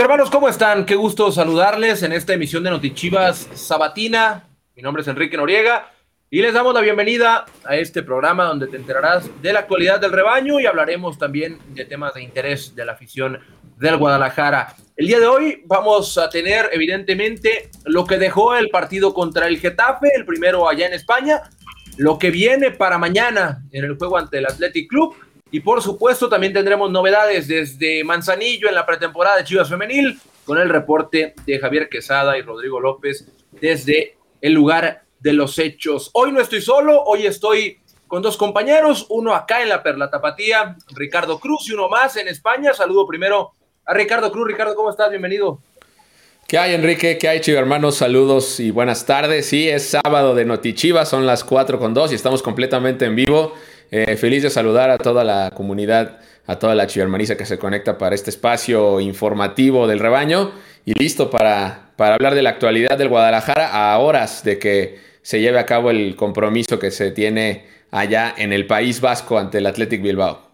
hermanos, ¿cómo están? Qué gusto saludarles en esta emisión de Notichivas Sabatina. Mi nombre es Enrique Noriega y les damos la bienvenida a este programa donde te enterarás de la actualidad del rebaño y hablaremos también de temas de interés de la afición del Guadalajara. El día de hoy vamos a tener evidentemente lo que dejó el partido contra el Getafe, el primero allá en España, lo que viene para mañana en el juego ante el Athletic Club y por supuesto también tendremos novedades desde Manzanillo en la pretemporada de Chivas Femenil con el reporte de Javier Quesada y Rodrigo López desde el lugar de los hechos. Hoy no estoy solo, hoy estoy con dos compañeros, uno acá en la Perla Tapatía, Ricardo Cruz, y uno más en España. Saludo primero a Ricardo Cruz. Ricardo, ¿cómo estás? Bienvenido. ¿Qué hay, Enrique? ¿Qué hay, Chivo hermanos? Saludos y buenas tardes. Sí, es sábado de Notichivas, son las 4 con 2 y estamos completamente en vivo. Eh, feliz de saludar a toda la comunidad, a toda la chivermaniza que se conecta para este espacio informativo del rebaño y listo para, para hablar de la actualidad del Guadalajara a horas de que se lleve a cabo el compromiso que se tiene allá en el País Vasco ante el Athletic Bilbao.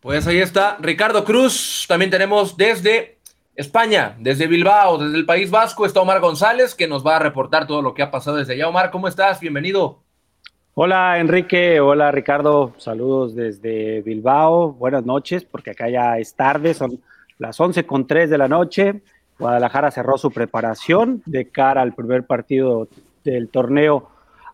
Pues ahí está Ricardo Cruz. También tenemos desde España, desde Bilbao, desde el País Vasco, está Omar González, que nos va a reportar todo lo que ha pasado desde allá. Omar, ¿cómo estás? Bienvenido. Hola Enrique, hola Ricardo, saludos desde Bilbao, buenas noches, porque acá ya es tarde, son las 11 con 3 de la noche. Guadalajara cerró su preparación de cara al primer partido del torneo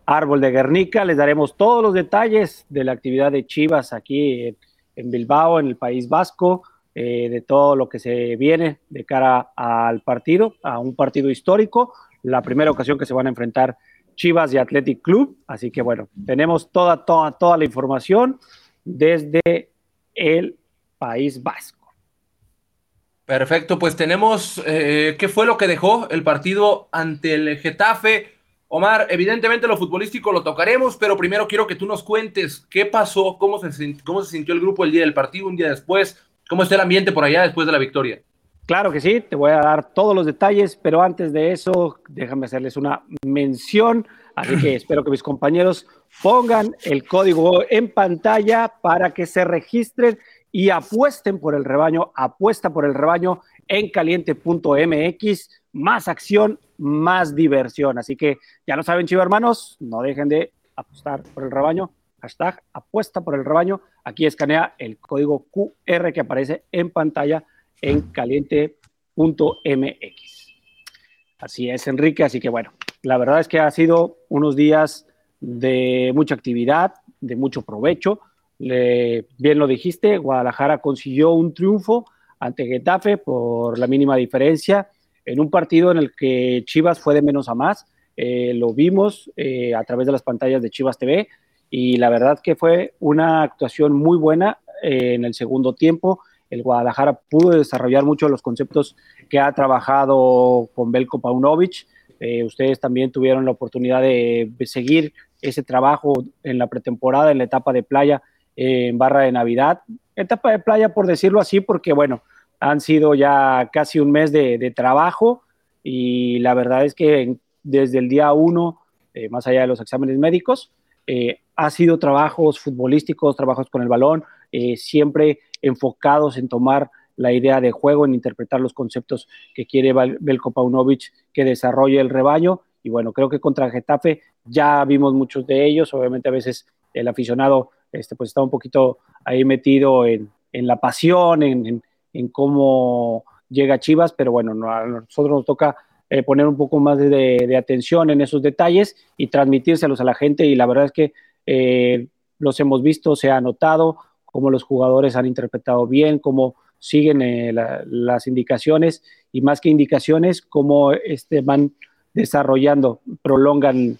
Árbol de Guernica. Les daremos todos los detalles de la actividad de Chivas aquí en, Bilbao, en el País Vasco, eh, de todo lo que se viene de cara al partido, a un partido histórico, la primera ocasión que se van a enfrentar Chivas y Athletic Club. Así que bueno, tenemos toda, toda, toda la información desde el País Vasco. Perfecto, pues tenemos eh, qué fue lo que dejó el partido ante el Getafe. Omar, evidentemente lo futbolístico lo tocaremos, pero primero quiero que tú nos cuentes qué pasó, cómo se, cómo se sintió el grupo el día del partido, un día después, cómo está el ambiente por allá después de la victoria. Claro que sí, te voy a dar todos los detalles, pero antes de eso, déjame hacerles una mención. Así que espero que mis compañeros pongan el código en pantalla para que se registren y apuesten por el rebaño. Apuesta por el rebaño en caliente.mx. Más acción, más diversión. Así que ya lo saben, chicos hermanos, no dejen de apostar por el rebaño. Hashtag apuesta por el rebaño. Aquí escanea el código QR que aparece en pantalla en caliente.mx. Así es, Enrique. Así que bueno, la verdad es que ha sido unos días de mucha actividad, de mucho provecho. bien lo dijiste, Guadalajara consiguió un triunfo ante Getafe por la mínima diferencia en un partido en el que Chivas fue de menos a más. Eh, lo vimos eh, a través de las pantallas de Chivas TV y la verdad que fue una actuación muy buena eh, en el segundo tiempo el Guadalajara pudo desarrollar mucho los conceptos que ha trabajado con Belko Paunovic. Eh, ustedes también tuvieron la oportunidad de, seguir ese trabajo en la pretemporada, en la etapa de playa eh, en Barra de Navidad. Etapa de playa, por decirlo así, porque bueno, han sido ya casi un mes de, trabajo y la verdad es que desde el día uno, eh, más allá de los exámenes médicos, ha sido trabajos futbolísticos, trabajos con el balón, siempre enfocados en tomar la idea de juego, en interpretar los conceptos que quiere Belko Paunovic que desarrolle el rebaño. Y bueno, creo que contra Getafe ya vimos muchos de ellos. Obviamente a veces el aficionado este, pues está un poquito ahí metido en, la pasión, en, cómo llega Chivas, pero bueno, a nosotros nos toca eh, poner un poco más de, atención en esos detalles y transmitírselos a la gente. Y la verdad es que eh, los hemos visto, se ha notado, cómo los jugadores han interpretado bien, cómo siguen eh, las indicaciones y más que indicaciones, cómo este, van desarrollando, prolongan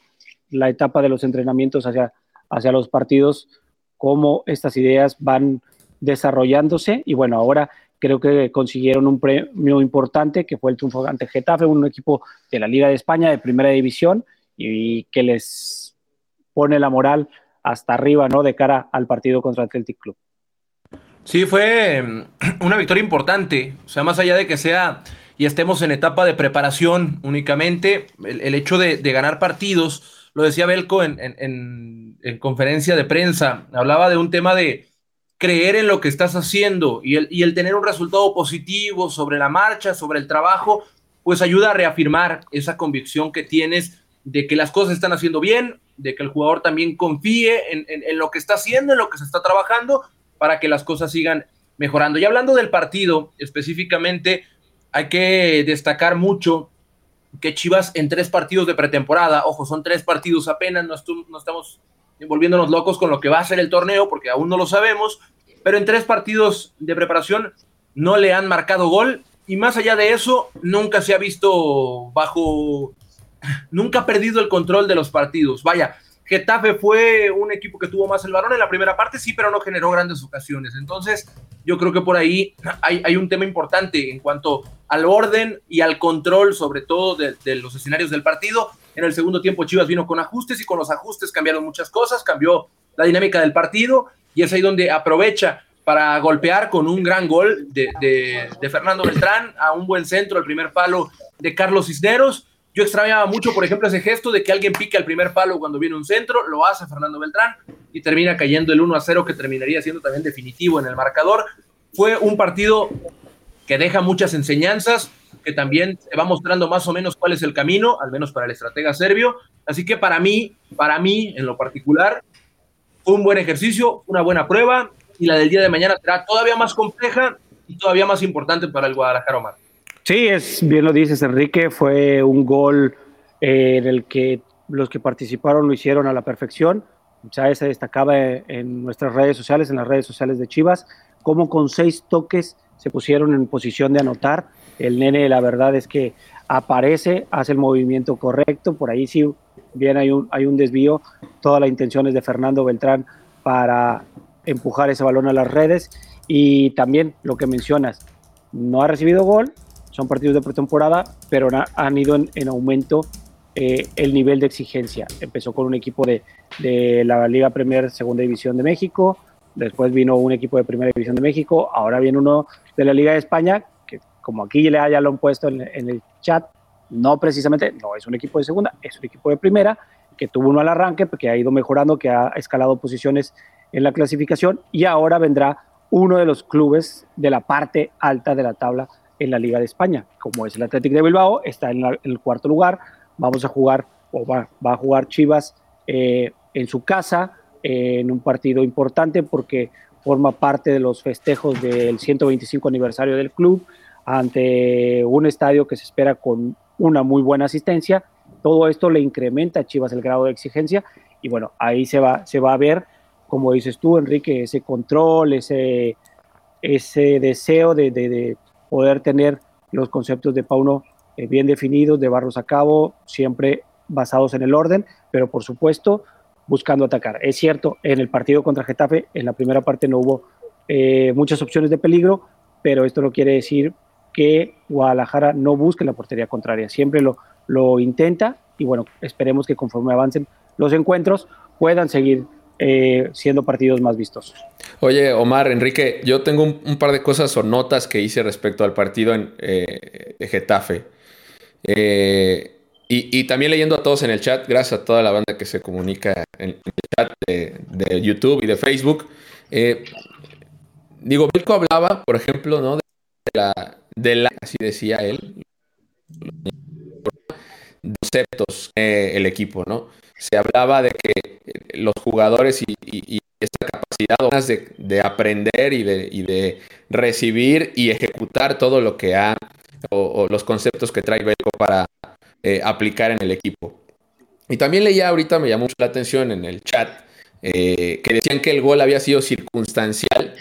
la etapa de los entrenamientos hacia, hacia los partidos, cómo estas ideas van desarrollándose y bueno, ahora creo que consiguieron un premio importante que fue el triunfo ante Getafe, un equipo de la Liga de España de primera división y que les pone la moral hasta arriba, ¿no? De cara al partido contra Celtic Club. Sí, fue mm, una victoria importante. O sea, más allá de que sea y estemos en etapa de preparación únicamente, el, hecho de, ganar partidos, lo decía Belco en, conferencia de prensa, hablaba de un tema de, creer en lo que estás haciendo y el, y el tener un resultado positivo sobre la marcha, sobre el trabajo, pues ayuda a reafirmar esa convicción que tienes de que las cosas están haciendo bien, de que el jugador también confíe en, en, lo que está haciendo, en lo que se está trabajando, para que las cosas sigan mejorando. Y hablando del partido específicamente, hay que destacar mucho que Chivas en tres partidos de pretemporada, ojo, son tres partidos apenas, no, no estamos envolviéndonos locos con lo que va a ser el torneo, porque aún no lo sabemos, pero en tres partidos de preparación no le han marcado gol y más allá de eso, nunca se ha visto bajo, nunca ha perdido el control de los partidos. Vaya, Getafe fue un equipo que tuvo más el balón en la primera parte, sí, pero no generó grandes ocasiones. Entonces, yo creo que por ahí hay, hay un tema importante en cuanto al orden y al control, sobre todo de, los escenarios del partido. En el segundo tiempo, Chivas vino con ajustes y con los ajustes cambiaron muchas cosas, cambió la dinámica del partido y es ahí donde aprovecha para golpear con un gran gol de, de Fernando Beltrán a un buen centro, el primer palo de Carlos Cisneros yo extrañaba mucho, por ejemplo, ese gesto de que alguien pique al primer palo cuando viene un centro, lo hace Fernando Beltrán y termina cayendo el 1 a 0 que terminaría siendo también definitivo en el marcador. Fue un partido que deja muchas enseñanzas, que también va mostrando más o menos cuál es el camino, al menos para el estratega serbio. Así que para mí, para mí en lo particular, fue un buen ejercicio, una buena prueba y la del día de mañana será todavía más compleja y todavía más importante para el Guadalajara Omar. Sí, es bien lo dices, Enrique. Fue un gol eh, en el que los que participaron lo hicieron a la perfección. Ya se destacaba en nuestras redes sociales, en las redes sociales de Chivas, como con seis toques se pusieron en posición de anotar. El nene, la verdad es que aparece, hace el movimiento correcto. Por ahí sí, bien hay un, hay un desvío. Toda la intención es de Fernando Beltrán para empujar ese balón a las redes. Y también lo que mencionas, no ha recibido gol, son partidos de pretemporada, pero han ido en, aumento eh, el nivel de exigencia. Empezó con un equipo de, de, la Liga Premier Segunda División de México, después vino un equipo de Primera División de México, ahora viene uno de la Liga de España, que como aquí ya, ya lo han puesto en, en el chat, no precisamente, no es un equipo de segunda, es un equipo de primera, que tuvo uno al arranque, que ha ido mejorando, que ha escalado posiciones en la clasificación y ahora vendrá uno de los clubes de la parte alta de la tabla en la Liga de España, como es el Atlético de Bilbao, está en, el cuarto lugar, vamos a jugar, o va, a jugar Chivas eh, en su casa, eh, en un partido importante porque forma parte de los festejos del 125 aniversario del club, ante un estadio que se espera con una muy buena asistencia. Todo esto le incrementa a Chivas el grado de exigencia y bueno, ahí se va, se va a ver, como dices tú, Enrique, ese control, ese, ese deseo de, de poder tener los conceptos de Pauno eh, bien definidos, de barros a cabo, siempre basados en el orden, pero por supuesto buscando atacar. Es cierto, en el partido contra Getafe, en la primera parte no hubo eh, muchas opciones de peligro, pero esto no quiere decir que Guadalajara no busque la portería contraria, siempre lo, lo intenta y bueno, esperemos que conforme avancen los encuentros puedan seguir eh, siendo partidos más vistosos. Oye, Omar, Enrique, yo tengo un, par de cosas o notas que hice respecto al partido en, eh, Getafe. Eh, y, también leyendo a todos en el chat, gracias a toda la banda que se comunica en, el chat de, YouTube y de Facebook. digo, Belko hablaba, por ejemplo, ¿no? De la, de la así decía él, conceptos el equipo, ¿no? Se hablaba de que los jugadores y, esta capacidad de, de aprender y de, y de, recibir y ejecutar todo lo que ha o, los conceptos que trae Belco para eh, aplicar en el equipo. Y también leía ahorita, me llamó mucho la atención en el chat, eh, que decían que el gol había sido circunstancial.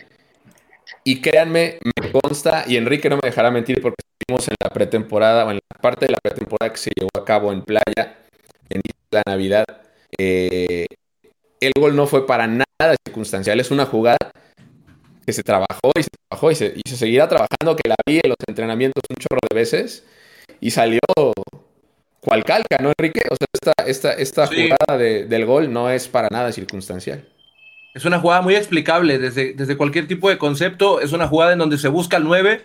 Y créanme, me consta, y Enrique no me dejará mentir porque estuvimos en la pretemporada, o en la parte de la pretemporada que se llevó a cabo en playa, en la Navidad. Eh, el gol no fue para nada circunstancial, es una jugada que se trabajó y se trabajó y se, seguirá trabajando, que la vi en los entrenamientos un chorro de veces y salió cual calca, ¿no, Enrique? O sea, esta, esta, esta jugada del gol no es para nada circunstancial. Es una jugada muy explicable desde, desde cualquier tipo de concepto. Es una jugada en donde se busca el 9,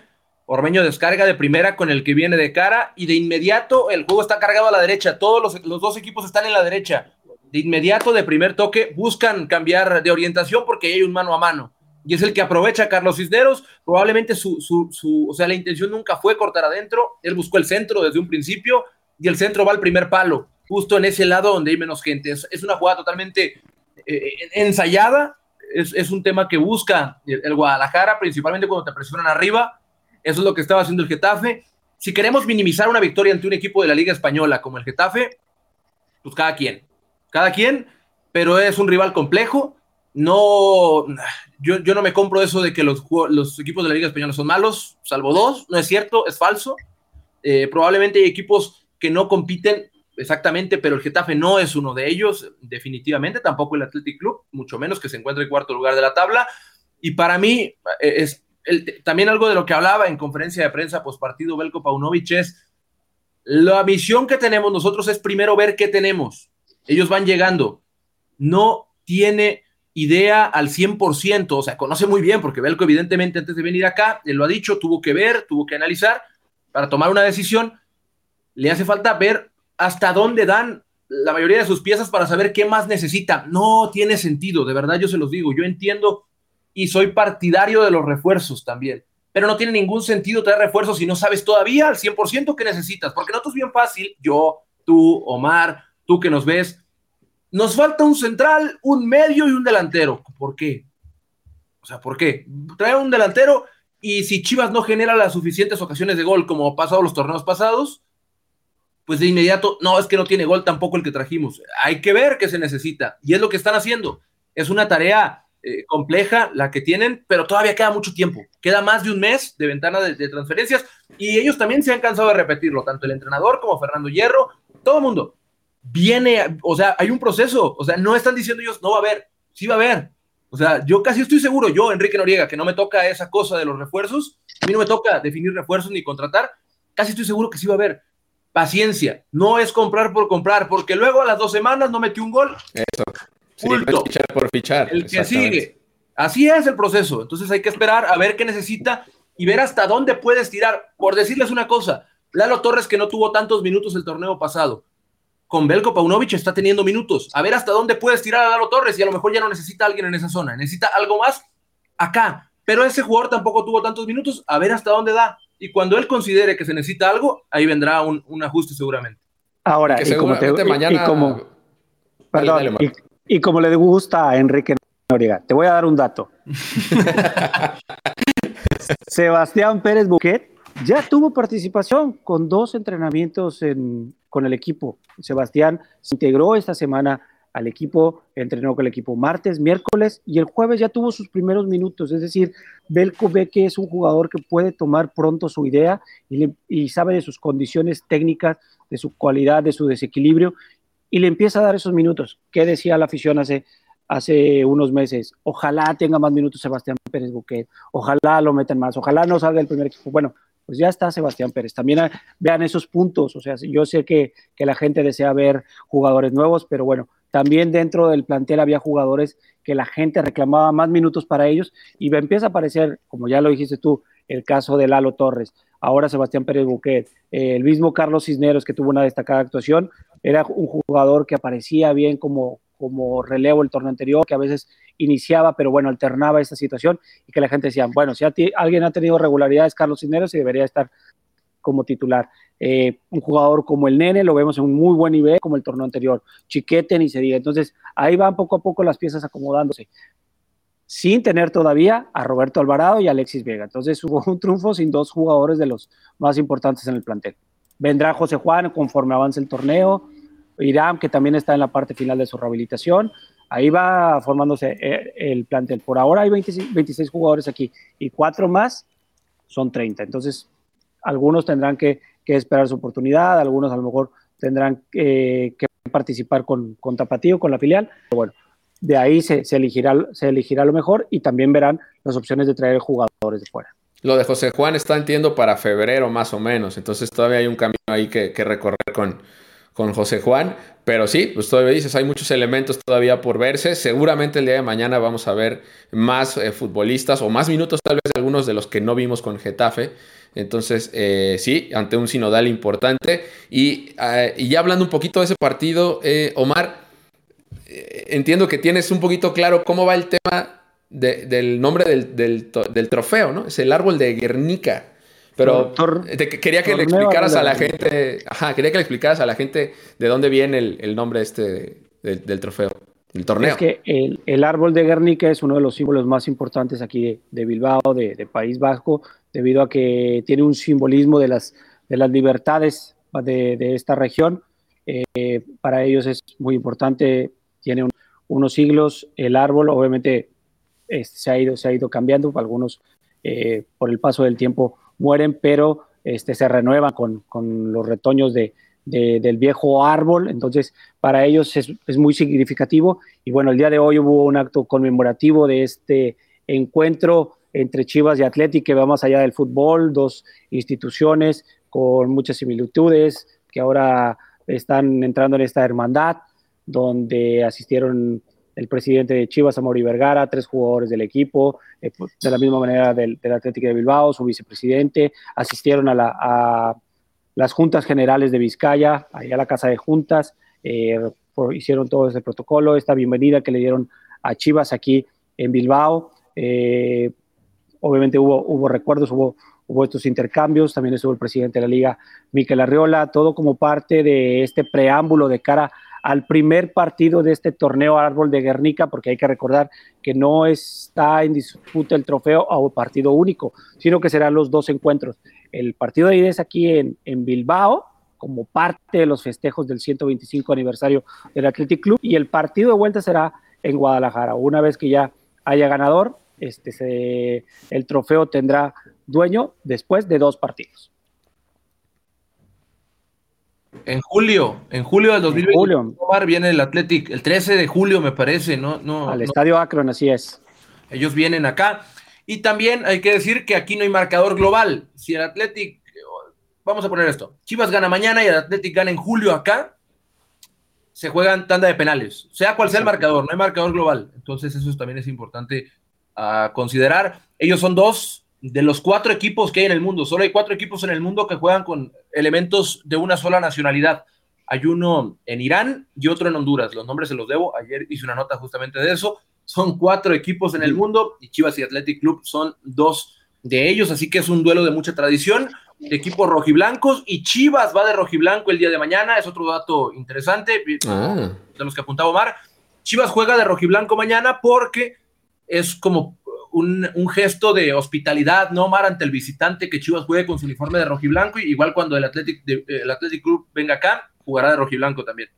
Ormeño descarga de primera con el que viene de cara y de inmediato el juego está cargado a la derecha. Todos los, los dos equipos están en la derecha de inmediato, de primer toque, buscan cambiar de orientación porque hay un mano a mano. y es el que aprovecha a Carlos Cisneros. Probablemente su, su, su, o sea, la intención nunca fue cortar adentro. Él buscó el centro desde un principio y el centro va al primer palo, justo en ese lado donde hay menos gente. Es, es una jugada totalmente eh, ensayada. Es, es, un tema que busca el, el, Guadalajara, principalmente cuando te presionan arriba. Eso es lo que estaba haciendo el Getafe. Si queremos minimizar una victoria ante un equipo de la Liga Española como el Getafe, pues cada quien. Cada quien, pero es un rival complejo no, yo, yo, no me compro eso de que los, equipos de la Liga Española son malos, salvo dos, no es cierto, es falso. Eh, probablemente hay equipos que no compiten exactamente, pero el Getafe no es uno de ellos, definitivamente, tampoco el Athletic Club, mucho menos que se encuentre en cuarto lugar de la tabla. Y para mí, eh, es también algo de lo que hablaba en conferencia de prensa post partido Belko Paunovic es la misión que tenemos nosotros es primero ver qué tenemos. Ellos van llegando. No tiene idea al 100%, o sea, conoce muy bien, porque Belco evidentemente antes de venir acá, él lo ha dicho, tuvo que ver, tuvo que analizar para tomar una decisión, le hace falta ver hasta dónde dan la mayoría de sus piezas para saber qué más necesita. No tiene sentido, de verdad yo se los digo, yo entiendo y soy partidario de los refuerzos también, pero no tiene ningún sentido traer refuerzos si no sabes todavía al 100% qué necesitas, porque no es bien fácil, yo, tú, Omar, tú que nos ves, nos falta un central, un medio y un delantero. ¿Por qué? O sea, ¿por qué? Trae un delantero y si Chivas no genera las suficientes ocasiones de gol como ha pasado los torneos pasados, pues de inmediato, no, es que no tiene gol tampoco el que trajimos. Hay que ver qué se necesita. Y es lo que están haciendo. Es una tarea eh, compleja la que tienen, pero todavía queda mucho tiempo. Queda más de un mes de ventana de, transferencias y ellos también se han cansado de repetirlo, tanto el entrenador como Fernando Hierro, todo el mundo viene, o sea, hay un proceso, o sea, no están diciendo ellos, no va a haber, sí va a haber. O sea, yo casi estoy seguro, yo, Enrique Noriega, que no me toca esa cosa de los refuerzos, a mí no me toca definir refuerzos ni contratar, casi estoy seguro que sí va a haber. Paciencia, no es comprar por comprar, porque luego a las dos semanas no metió un gol. Sí, fichar por fichar. El que sigue. Así es el proceso. Entonces hay que esperar a ver qué necesita y ver hasta dónde puedes tirar. Por decirles una cosa, Lalo Torres que no tuvo tantos minutos el torneo pasado, con Belko Paunovic está teniendo minutos. A ver hasta dónde puedes tirar a Lalo Torres y a lo mejor ya no necesita a alguien en esa zona, necesita algo más acá. Pero ese jugador tampoco tuvo tantos minutos, a ver hasta dónde da. Y cuando él considere que se necesita algo, ahí vendrá un, un ajuste seguramente. Ahora, y como, mañana... y, como, perdón, y, como le gusta a Enrique Noriega, te voy a dar un dato. Sebastián Pérez Buquet ya tuvo participación con dos entrenamientos en, con el equipo. Sebastián se integró esta semana al equipo, entrenó con el equipo martes, miércoles y el jueves ya tuvo sus primeros minutos. Es decir, Belko ve que es un jugador que puede tomar pronto su idea y, y, sabe de sus condiciones técnicas, de su cualidad, de su desequilibrio y le empieza a dar esos minutos. ¿Qué decía la afición hace, hace unos meses? Ojalá tenga más minutos Sebastián Pérez Buquet, ojalá lo metan más, ojalá no salga del primer equipo. Bueno, pues ya está Sebastián Pérez. También ah, vean esos puntos, o sea, yo sé que, que la gente desea ver jugadores nuevos, pero bueno, también dentro del plantel había jugadores que la gente reclamaba más minutos para ellos y empieza a aparecer, como ya lo dijiste tú, el caso de Lalo Torres, ahora Sebastián Pérez Buquet, eh, el mismo Carlos Cisneros que tuvo una destacada actuación, era un jugador que aparecía bien como, como relevo el torneo anterior, que a veces iniciaba, pero bueno, alternaba esta situación y que la gente decía, bueno, si alguien ha tenido regularidades, Carlos Cisneros, y debería estar como titular. Eh, un jugador como el Nene lo vemos en un muy buen nivel, como el torneo anterior. Chiquete ni se diga. Entonces, ahí van poco a poco las piezas acomodándose. Sin tener todavía a Roberto Alvarado y Alexis Vega. Entonces, hubo un triunfo sin dos jugadores de los más importantes en el plantel. Vendrá José Juan conforme avance el torneo. Irán, que también está en la parte final de su rehabilitación ahí va formándose eh, el plantel. Por ahora hay 26, jugadores aquí y cuatro más son 30. Entonces, algunos tendrán que, esperar su oportunidad, algunos a lo mejor tendrán que participar con, Tapatío, con la filial. Bueno, de ahí se, elegirá, se elegirá lo mejor y también verán las opciones de traer jugadores de fuera. Lo de José Juan está, entiendo, para febrero más o menos. Entonces todavía hay un camino ahí que, recorrer con, con José Juan. Pero sí, pues todavía dices, hay muchos elementos todavía por verse. Seguramente el día de mañana vamos a ver más eh, futbolistas o más minutos tal vez de algunos de los que no vimos con Getafe. Entonces, eh, sí, ante un sinodal importante. Y, eh, y, ya hablando un poquito de ese partido, Omar, entiendo que tienes un poquito claro cómo va el tema del nombre del, trofeo, ¿no? Es el árbol de Guernica. Pero quería que le explicaras a la gente, ajá, quería que le explicaras a la gente de dónde viene el, nombre este del trofeo, el torneo. Es que el, árbol de Guernica es uno de los símbolos más importantes aquí de, Bilbao, de, País Vasco, debido a que tiene un simbolismo de las, de las libertades de, esta región. Eh, para ellos es muy importante, tiene unos siglos, el árbol obviamente se, ha ido, se ha ido cambiando, algunos eh, por el paso del tiempo mueren, pero este, se renuevan con, con los retoños de, del viejo árbol, entonces para ellos es, es, muy significativo y bueno, el día de hoy hubo un acto conmemorativo de este encuentro entre Chivas y Atlético que va más allá del fútbol, dos instituciones con muchas similitudes que ahora están entrando en esta hermandad, donde asistieron el presidente de Chivas, Amaury Vergara, tres jugadores del equipo, eh, de la misma manera del, Atlético de Bilbao, su vicepresidente, asistieron a, las juntas generales de Vizcaya, ahí a la casa de juntas, eh, hicieron todo ese protocolo, esta bienvenida que le dieron a Chivas aquí en Bilbao. Eh, obviamente hubo, hubo recuerdos, hubo, hubo estos intercambios, también estuvo el presidente de la liga, Miquel Arriola, todo como parte de este preámbulo de cara al primer partido de este torneo Árbol de Guernica, porque hay que recordar que no está en disputa el trofeo o partido único, sino que serán los dos encuentros. El partido de ida es aquí en, en Bilbao, como parte de los festejos del 125 aniversario del Athletic Club, y el partido de vuelta será en Guadalajara. Una vez que ya haya ganador, este el trofeo tendrá dueño después de dos partidos. En julio, en julio del 2020, viene el Athletic, el 13 de julio me parece, ¿no? no Al Estadio Akron, así es. Ellos vienen acá. Y también hay que decir que aquí no hay marcador global. Si el Athletic, vamos a poner esto, Chivas gana mañana y el Athletic gana en julio acá, se juegan tanda de penales. Sea cual sea el marcador, no hay marcador global. Entonces eso también es importante a considerar. Ellos son dos de los cuatro equipos que hay en el mundo, solo hay cuatro equipos en el mundo que juegan con elementos de una sola nacionalidad. Hay uno en Irán y otro en Honduras. Los nombres se los debo. Ayer hice una nota justamente de eso. Son cuatro equipos en el mundo y Chivas y Athletic Club son dos de ellos, así que es un duelo de mucha tradición de equipos rojiblancos y Chivas va de rojiblanco el día de mañana, es otro dato interesante, ah. de los que apuntaba Omar. Chivas juega de rojiblanco mañana porque es como un, gesto de hospitalidad, ¿no, Omar? Ante el visitante que Chivas juegue con su uniforme de rojiblanco, y igual cuando el Athletic, de, el Athletic Club venga acá, jugará de rojiblanco también.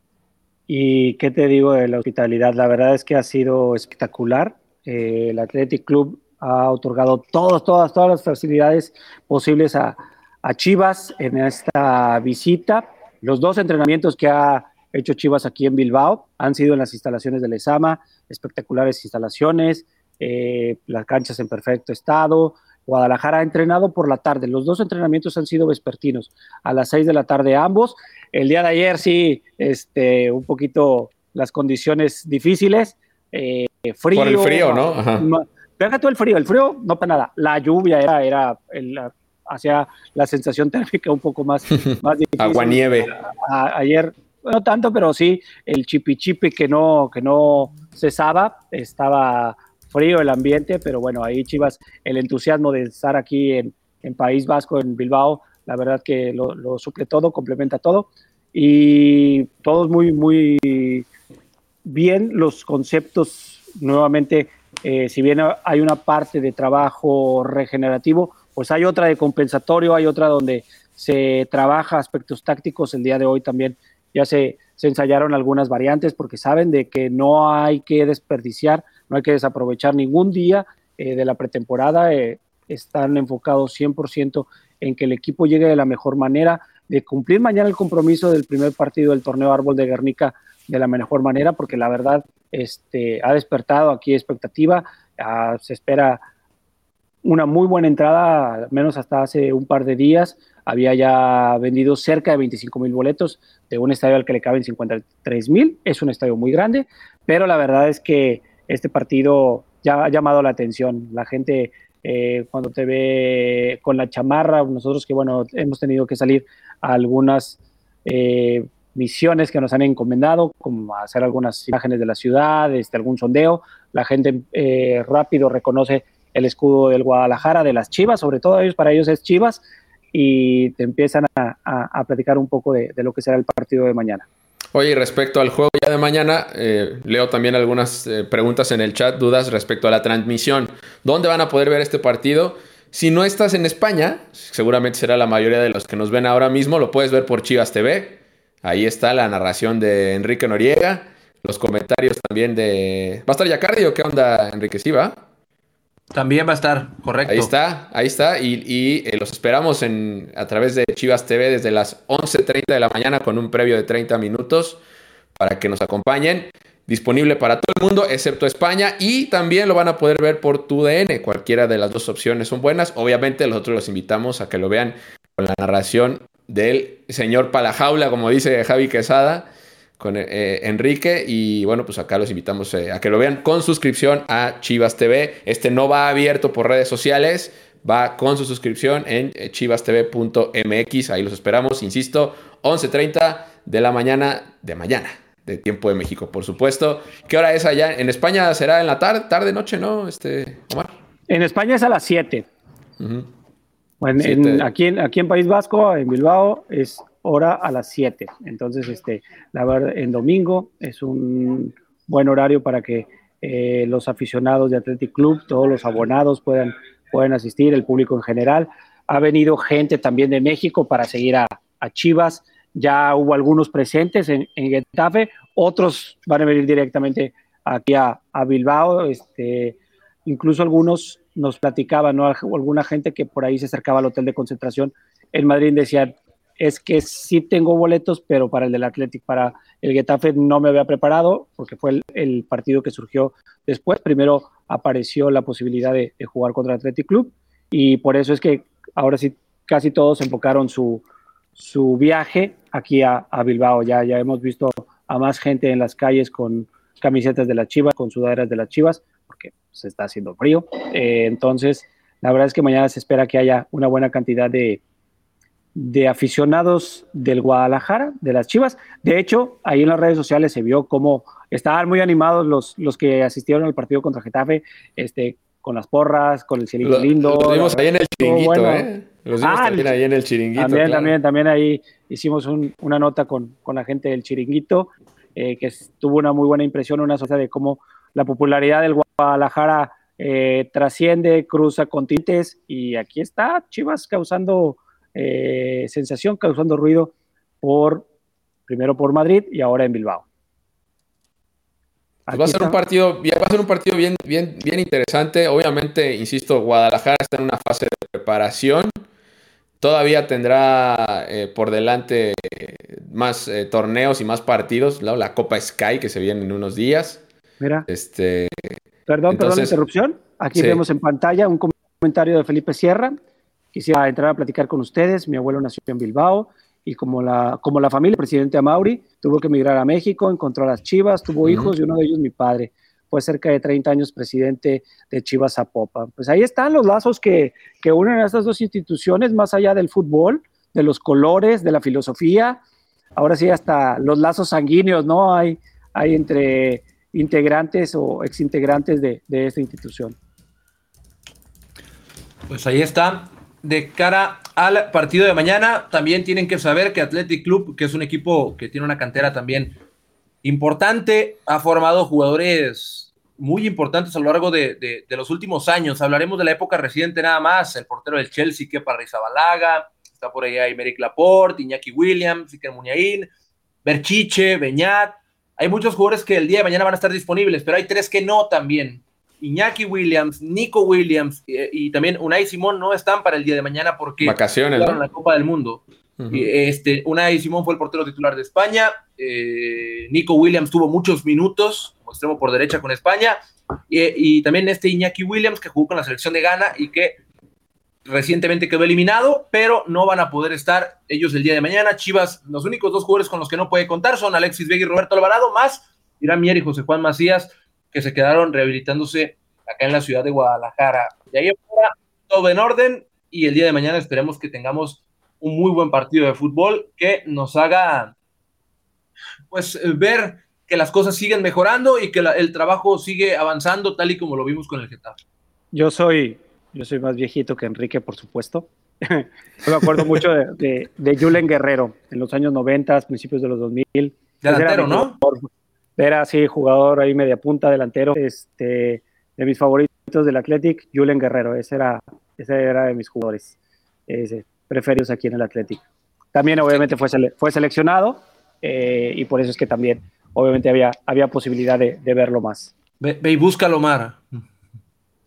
¿Y qué te digo de la hospitalidad? La verdad es que ha sido espectacular. Eh, el Athletic Club ha otorgado todas, todas, todas las facilidades posibles a, a Chivas en esta visita. Los dos entrenamientos que ha hecho Chivas aquí en Bilbao han sido en las instalaciones del ESAMA, espectaculares instalaciones, eh, las canchas en perfecto estado. Guadalajara ha entrenado por la tarde. Los dos entrenamientos han sido vespertinos, a las seis de la tarde ambos. El día de ayer sí, este, un poquito las condiciones difíciles. Eh, frío. Por el frío, ¿no? Ajá. todo el frío. El frío no para nada. La lluvia era, era hacía la sensación térmica un poco más, más difícil. Agua nieve. ayer no tanto, pero sí el chipi chipi que no, que no cesaba, estaba frío el ambiente, pero bueno, ahí Chivas, el entusiasmo de estar aquí en, País Vasco, en Bilbao, la verdad que lo, suple todo, complementa todo. Y todos muy, muy bien los conceptos, nuevamente, eh, si bien hay una parte de trabajo regenerativo, pues hay otra de compensatorio, hay otra donde se trabaja aspectos tácticos, el día de hoy también ya se, se ensayaron algunas variantes porque saben de que no hay que desperdiciar no hay que desaprovechar ningún día eh, de la pretemporada. Eh, están enfocados 100% en que el equipo llegue de la mejor manera, de cumplir mañana el compromiso del primer partido del torneo Árbol de Guernica de la mejor manera, porque la verdad este, ha despertado aquí expectativa. Ah, se espera una muy buena entrada, al menos hasta hace un par de días. Había ya vendido cerca de 25 mil boletos de un estadio al que le caben 53 mil. Es un estadio muy grande, pero la verdad es que este partido ya ha llamado la atención. La gente eh, cuando te ve con la chamarra, nosotros que bueno, hemos tenido que salir a algunas, eh, misiones que nos han encomendado, como hacer algunas imágenes de la ciudad, este, algún sondeo. La gente eh, rápido reconoce el escudo del Guadalajara, de las Chivas, sobre todo ellos, para ellos es Chivas, y te empiezan a, platicar un poco de, lo que será el partido de mañana. Oye, respecto al juego ya de mañana, eh, leo también algunas eh, preguntas en el chat, dudas respecto a la transmisión. ¿Dónde van a poder ver este partido? Si no estás en España, seguramente será la mayoría de los que nos ven ahora mismo, lo puedes ver por Chivas TV. Ahí está la narración de Enrique Noriega, los comentarios también de... ¿Va a estar Yacardi o qué onda, Enrique? ¿Sí va? También va a estar, correcto. Ahí está, ahí está. Y, eh, los esperamos en, a través de Chivas TV desde las 11.30 de la mañana con un previo de 30 minutos para que nos acompañen. Disponible para todo el mundo, excepto España. Y también lo van a poder ver por tu DN. Cualquiera de las dos opciones son buenas. Obviamente, nosotros los invitamos a que lo vean con la narración del señor Palajaula, como dice Javi Quesada con eh, Enrique. Y bueno, pues acá los invitamos eh, a que lo vean con suscripción a Chivas TV. Este no va abierto por redes sociales, va con su suscripción en eh, chivastv.mx. Ahí los esperamos, insisto, 11.30 de la mañana de mañana. De tiempo de México, por supuesto. ¿Qué hora es allá? En España será en la tarde, tarde, noche, ¿no? Este, Omar. En España es a las 7. bueno, aquí, en, aquí en País Vasco, en Bilbao, es hora a las 7. Entonces, este, la verdad, en domingo es un buen horario para que eh, los aficionados de Athletic Club, todos los abonados puedan, puedan asistir, el público en general. Ha venido gente también de México para seguir a, Chivas. Ya hubo algunos presentes en, en, Getafe, otros van a venir directamente aquí a, Bilbao. Este, incluso algunos nos platicaban, ¿no? alguna gente que por ahí se acercaba al hotel de concentración en Madrid decía, es que sí tengo boletos, pero para el del Athletic, para el Getafe no me había preparado, porque fue el, partido que surgió después. Primero apareció la posibilidad de, jugar contra el Athletic Club, y por eso es que ahora sí casi todos enfocaron su, su viaje aquí a, Bilbao. Ya, ya hemos visto a más gente en las calles con camisetas de las Chivas, con sudaderas de las Chivas, porque se está haciendo frío. Eh, entonces, la verdad es que mañana se espera que haya una buena cantidad de, de aficionados del Guadalajara, de las Chivas. De hecho, ahí en las redes sociales se vio cómo estaban muy animados los, los que asistieron al partido contra Getafe, este, con las porras, con el cielito lindo. Los vimos ahí en el chiringuito, ¿eh? Los vimos ah, también ahí en el chiringuito. También, también, también ahí hicimos una nota con, la gente del chiringuito, eh, que tuvo una muy buena impresión, una sociedad de cómo la popularidad del Guadalajara eh, trasciende, cruza continentes, y aquí está Chivas causando eh, sensación, causando ruido por primero por Madrid y ahora en Bilbao. Pues va a ser un partido, va a ser un partido bien, bien, bien interesante. Obviamente, insisto, Guadalajara está en una fase de preparación. Todavía tendrá eh, por delante más eh, torneos y más partidos. La Copa Sky que se viene en unos días. Mira. Este, perdón, perdón la interrupción. Aquí vemos en pantalla un comentario de Felipe Sierra. Quisiera entrar a platicar con ustedes. Mi abuelo nació en Bilbao y como la, como la familia, presidente Amauri tuvo que emigrar a México, encontró a las Chivas, tuvo hijos y uno de ellos mi padre. Fue cerca de 30 años presidente de Chivas Zapopan. Pues ahí están los lazos que, que unen a estas dos instituciones, más allá del fútbol, de los colores, de la filosofía. Ahora sí, hasta los lazos sanguíneos, ¿no? Hay, hay entre integrantes o exintegrantes de, de esta institución. Pues ahí está de cara al partido de mañana, también tienen que saber que Athletic Club, que es un equipo que tiene una cantera también importante, ha formado jugadores muy importantes a lo largo de, los últimos años. Hablaremos de la época reciente nada más, el portero del Chelsea, que para Rizabalaga, está por ahí Aymeric Laporte, Iñaki Williams, Iker Muñain, Berchiche, Beñat. Hay muchos jugadores que el día de mañana van a estar disponibles, pero hay tres que no también. Iñaki Williams, Nico Williams y, también Unai Simón no están para el día de mañana porque vacaciones en la Copa del Mundo. este, Unai Simón fue el portero titular de España. Eh, Nico Williams tuvo muchos minutos como extremo por derecha con España. Y, también este Iñaki Williams que jugó con la selección de Ghana y que recientemente quedó eliminado, pero no van a poder estar ellos el día de mañana. Chivas, los únicos dos jugadores con los que no puede contar son Alexis Vega y Roberto Alvarado, más Irán Mier y José Juan Macías que se quedaron rehabilitándose acá en la ciudad de Guadalajara. De ahí afuera, todo en orden y el día de mañana esperemos que tengamos un muy buen partido de fútbol que nos haga pues ver que las cosas siguen mejorando y que el trabajo sigue avanzando tal y como lo vimos con el Getafe. Yo soy, yo soy más viejito que Enrique, por supuesto. me acuerdo mucho de, de, Julen Guerrero en los años 90, principios de los 2000. Delantero, ¿no? Era así, jugador ahí media punta, delantero. Este, de mis favoritos del Athletic, Julen Guerrero. Ese era, ese era de mis jugadores preferidos aquí en el Athletic. También obviamente fue, fue seleccionado eh, y por eso es que también obviamente había, había posibilidad de, verlo más. Ve, y búscalo, Mara.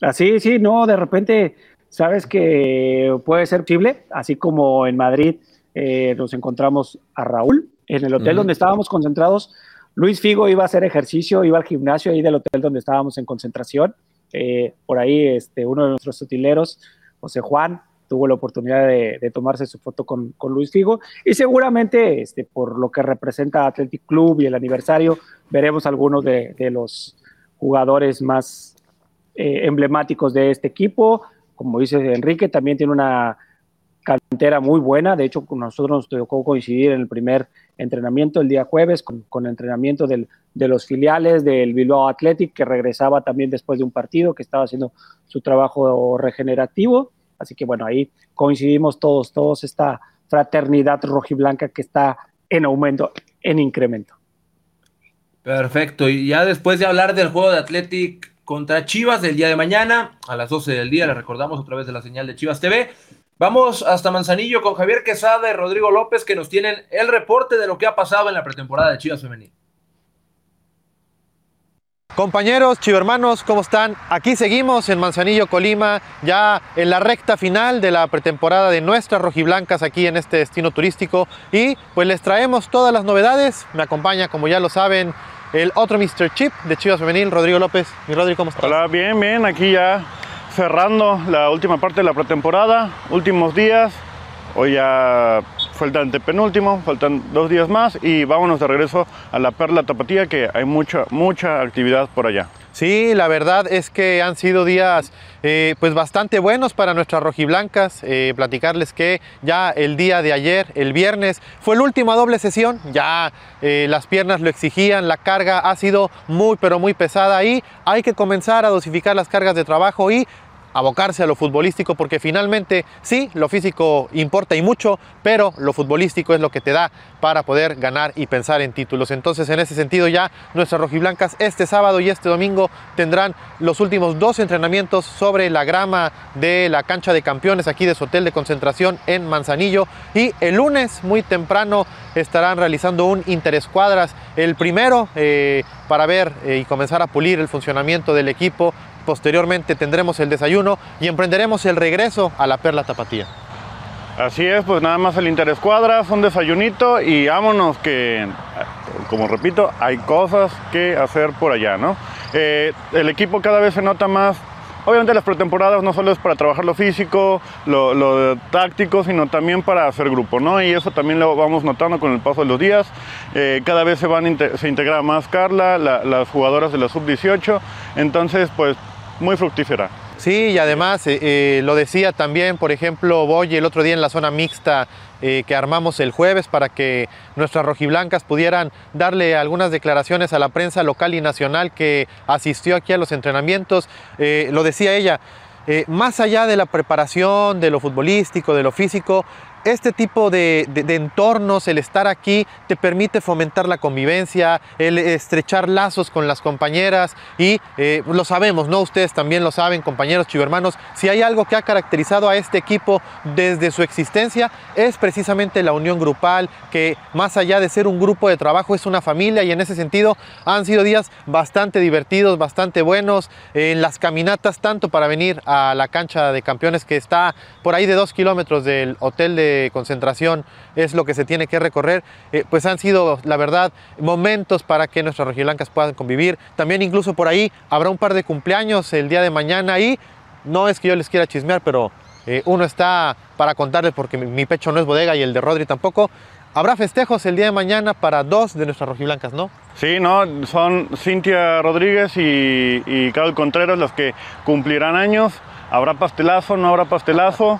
Así, sí, no, de repente, sabes que puede ser posible, así como en Madrid eh, nos encontramos a Raúl en el hotel donde estábamos concentrados. Luis Figo iba a hacer ejercicio, iba al gimnasio ahí del hotel donde estábamos en concentración. Eh, por ahí, este, uno de nuestros utileros, José Juan, tuvo la oportunidad de, tomarse su foto con, con, Luis Figo y seguramente este, por lo que representa Athletic Club y el aniversario veremos algunos de, de los jugadores más eh, emblemáticos de este equipo. Como dice Enrique, también tiene una cantera muy buena. De hecho, nosotros nos tocó coincidir en el primer entrenamiento el día jueves con, con el entrenamiento del, de los filiales del Bilbao Athletic, que regresaba también después de un partido, que estaba haciendo su trabajo regenerativo. Así que bueno, ahí coincidimos todos, todos esta fraternidad rojiblanca que está en aumento, en incremento. Perfecto, y ya después de hablar del juego de Athletic contra Chivas del día de mañana, a las 12 del día, le recordamos a través de la señal de Chivas TV. Vamos hasta Manzanillo con Javier Quesada y Rodrigo López que nos tienen el reporte de lo que ha pasado en la pretemporada de Chivas Femenil. Compañeros, chivermanos, ¿cómo están? Aquí seguimos en Manzanillo, Colima, ya en la recta final de la pretemporada de nuestras rojiblancas aquí en este destino turístico y pues les traemos todas las novedades. Me acompaña, como ya lo saben, el otro Mr. Chip de Chivas Femenil, Rodrigo López. Mi Rodrigo, ¿cómo estás? Hola, bien, bien, aquí ya cerrando la última parte de la pretemporada, últimos días. Hoy ya fue el antepenúltimo, faltan dos días más y vámonos de regreso a la Perla Tapatía, que hay mucha, mucha actividad por allá. Sí, la verdad es que han sido días eh, pues bastante buenos para nuestras rojiblancas. Eh, platicarles que ya el día de ayer, el viernes, fue la última doble sesión. Ya eh, las piernas lo exigían, la carga ha sido muy pero muy pesada y hay que comenzar a dosificar las cargas de trabajo y abocarse a lo futbolístico porque finalmente sí, lo físico importa y mucho, pero lo futbolístico es lo que te da para poder ganar y pensar en títulos. Entonces en ese sentido ya nuestras rojiblancas este sábado y este domingo tendrán los últimos dos entrenamientos sobre la grama de la cancha de campeones aquí de su hotel de concentración en Manzanillo y el lunes muy temprano estarán realizando un interescuadras, el primero eh, para ver eh, y comenzar a pulir el funcionamiento del equipo Posteriormente tendremos el desayuno y emprenderemos el regreso a la Perla Tapatía. Así es, pues nada más el Interescuadras, un desayunito y vámonos que, como repito, hay cosas que hacer por allá, ¿no? Eh, el equipo cada vez se nota más Obviamente las pretemporadas no solo es para trabajar lo físico, lo, táctico, sino también para hacer grupo, ¿no? Y eso también lo vamos notando con el paso de los días. Eh, cada vez se van se integra más Carla, las jugadoras de la sub-18. Entonces, pues muy fructífera. Sí, y además eh, eh, lo decía también, por ejemplo, Boy el otro día en la zona mixta eh, que armamos el jueves para que nuestras rojiblancas pudieran darle algunas declaraciones a la prensa local y nacional que asistió aquí a los entrenamientos. lo decía ella, más allá de la preparación, de lo futbolístico, de lo físico, este tipo de, entornos, el estar aquí, te permite fomentar la convivencia, el estrechar lazos con las compañeras y eh, lo sabemos, ¿no? Ustedes también lo saben, compañeros chivermanos, si hay algo que ha caracterizado a este equipo desde su existencia es precisamente la unión grupal, que más allá de ser un grupo de trabajo es una familia y en ese sentido han sido días bastante divertidos, bastante buenos en las caminatas, tanto para venir a la cancha de campeones que está por ahí de dos kilómetros del hotel de concentración es lo que se tiene que recorrer, eh, pues han sido, la verdad, momentos para que nuestras rojiblancas puedan convivir. También incluso por ahí habrá un par de cumpleaños el día de mañana y no es que yo les quiera chismear, pero eh, uno está para contarles porque mi, pecho no es bodega y el de Rodri tampoco. Habrá festejos el día de mañana para dos de nuestras rojiblancas, ¿no? Sí, no, son Cintia Rodríguez y, y Carol Contreras las que cumplirán años. Habrá pastelazo, no habrá pastelazo.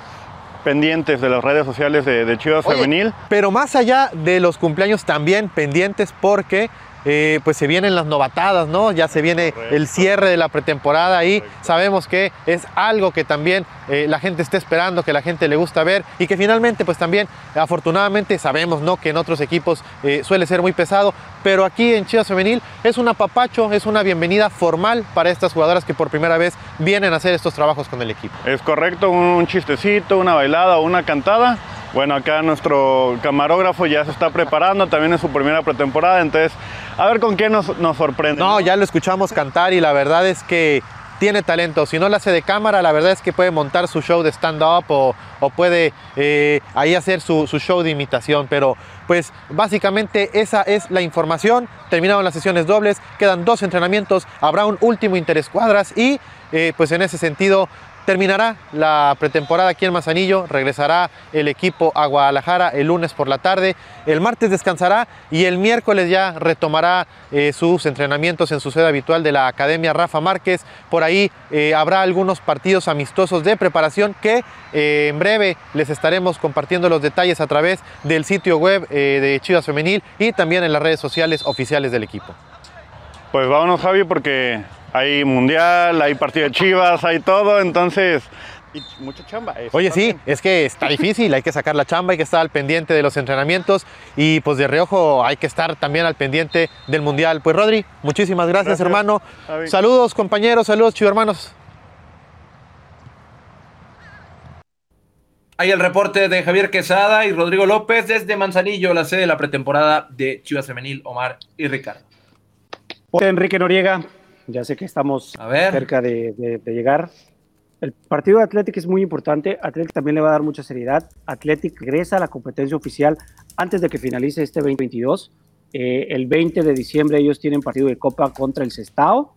Pendientes de las redes sociales de, Chivas Femenil. Pero más allá de los cumpleaños, también pendientes porque eh, pues se vienen las novatadas, ¿no? Ya se viene el cierre de la pretemporada y sabemos que es algo que también eh, la gente está esperando, que la gente le gusta ver y que finalmente pues también afortunadamente sabemos, ¿no? Que en otros equipos eh, suele ser muy pesado, pero aquí en Chivas Femenil es un apapacho, es una bienvenida formal para estas jugadoras que por primera vez vienen a hacer estos trabajos con el equipo. Es correcto, un chistecito, una bailada o una cantada bueno, acá nuestro camarógrafo ya se está preparando, también es su primera pretemporada, entonces a ver con qué nos, sorprende. No, ya lo escuchamos cantar y la verdad es que tiene talento. Si no lo hace de cámara, la verdad es que puede montar su show de stand-up o, puede eh, ahí hacer su, show de imitación. Pero pues básicamente esa es la información. Terminaron las sesiones dobles, quedan dos entrenamientos, habrá un último interescuadras y eh, pues en ese sentido Terminará la pretemporada aquí en Mazanillo, regresará el equipo a Guadalajara el lunes por la tarde, el martes descansará y el miércoles ya retomará eh, sus entrenamientos en su sede habitual de la Academia Rafa Márquez. Por ahí eh, habrá algunos partidos amistosos de preparación que eh, en breve les estaremos compartiendo los detalles a través del sitio web de Chivas Femenil y también en las redes sociales oficiales del equipo. Pues vámonos Javi porque hay mundial, hay partido de Chivas, hay todo, entonces mucha chamba. Oye, sí, es que está difícil, hay que sacar la chamba, hay que estar al pendiente de los entrenamientos y pues de reojo hay que estar también al pendiente del mundial. Pues Rodri, muchísimas gracias, hermano. Saludos compañeros, saludos chivos hermanos. Hay el reporte de Javier Quesada y Rodrigo López desde Manzanillo, la sede de la pretemporada de Chivas Femenil, Omar y Ricardo. Enrique Noriega, ya sé que estamos cerca de, llegar. El partido de Athletic es muy importante. Athletic también le va a dar mucha seriedad. Athletic regresa a la competencia oficial antes de que finalice este 2022. Eh, el 20 de diciembre ellos tienen partido de Copa contra el Sestao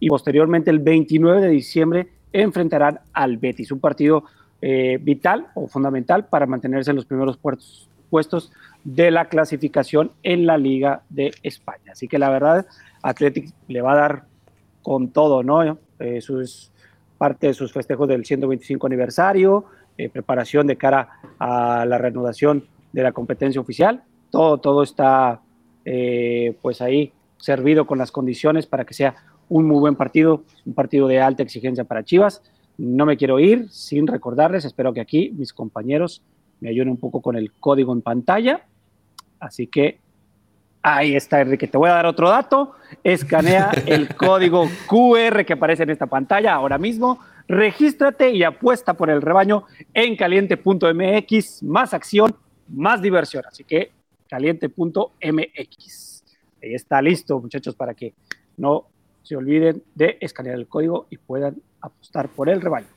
y posteriormente el 29 de diciembre enfrentarán al Betis. Un partido eh, vital o fundamental para mantenerse en los primeros puestos de la clasificación en la Liga de España. Así que la verdad, Athletic le va a dar con todo, ¿no? Eh, es parte de sus festejos del 125 aniversario, eh, preparación de cara a la reanudación de la competencia oficial. Todo, todo está eh, pues ahí servido con las condiciones para que sea un muy buen partido, un partido de alta exigencia para Chivas. No me quiero ir sin recordarles, espero que aquí mis compañeros me ayuden un poco con el código en pantalla. Así que Ahí está, Enrique. Te voy a dar otro dato. Escanea el código QR que aparece en esta pantalla ahora mismo. Regístrate y apuesta por el rebaño en caliente.mx. Más acción, más diversión. Así que caliente.mx. Ahí está listo, muchachos, para que no se olviden de escanear el código y puedan apostar por el rebaño.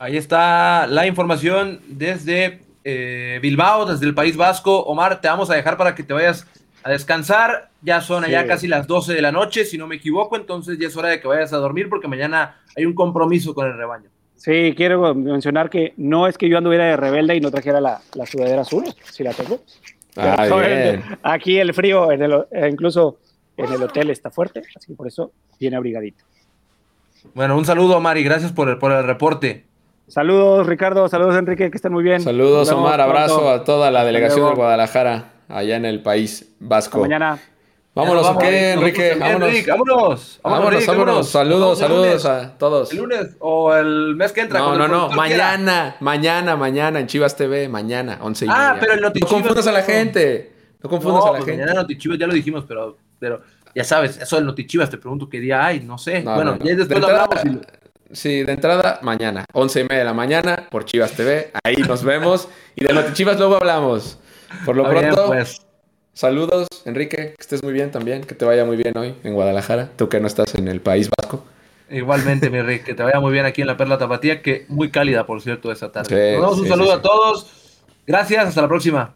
Ahí está la información desde eh, Bilbao, desde el País Vasco. Omar, te vamos a dejar para que te vayas a descansar. Ya son allá casi las 12 de la noche, si no me equivoco, entonces ya es hora de que vayas a dormir porque mañana hay un compromiso con el rebaño. Sí, quiero mencionar que no es que yo anduviera de rebelde y no trajera la, la sudadera azul, si la tengo. Ah, aquí el frío, en el, eh, incluso en el hotel está fuerte, así que por eso viene abrigadito. Bueno, un saludo, Mari, gracias por el, por el reporte. Saludos, Ricardo, saludos, Enrique, que estén muy bien. Saludos, Omar, abrazo a toda la delegación de Guadalajara allá en el país vasco. mañana. Vámonos, ¿o qué, Enrique? Vámonos. vámonos. Vámonos, vámonos. Saludos, saludos a todos. El lunes o el mes que entra. No, no, no. Mañana, mañana, mañana en Chivas TV. Mañana, 11 y Ah, pero el Notichivas. No confundas a la gente. No confundas a la pues gente. Mañana Notichivas, ya lo dijimos, pero, pero ya sabes, eso del Notichivas, te pregunto qué día hay, no sé. bueno, ya después lo hablamos. Sí, de entrada, mañana, 11 y media de la mañana por Chivas TV. Ahí nos vemos. y de Notichivas luego hablamos. Por lo pronto, pues. saludos, Enrique, que estés muy bien también, que te vaya muy bien hoy en Guadalajara, tú que no estás en el País Vasco. Igualmente, mi Enrique, que te vaya muy bien aquí en la Perla Tapatía, que muy cálida, por cierto, esta tarde. Nos damos un saludo a todos. Gracias, hasta la próxima.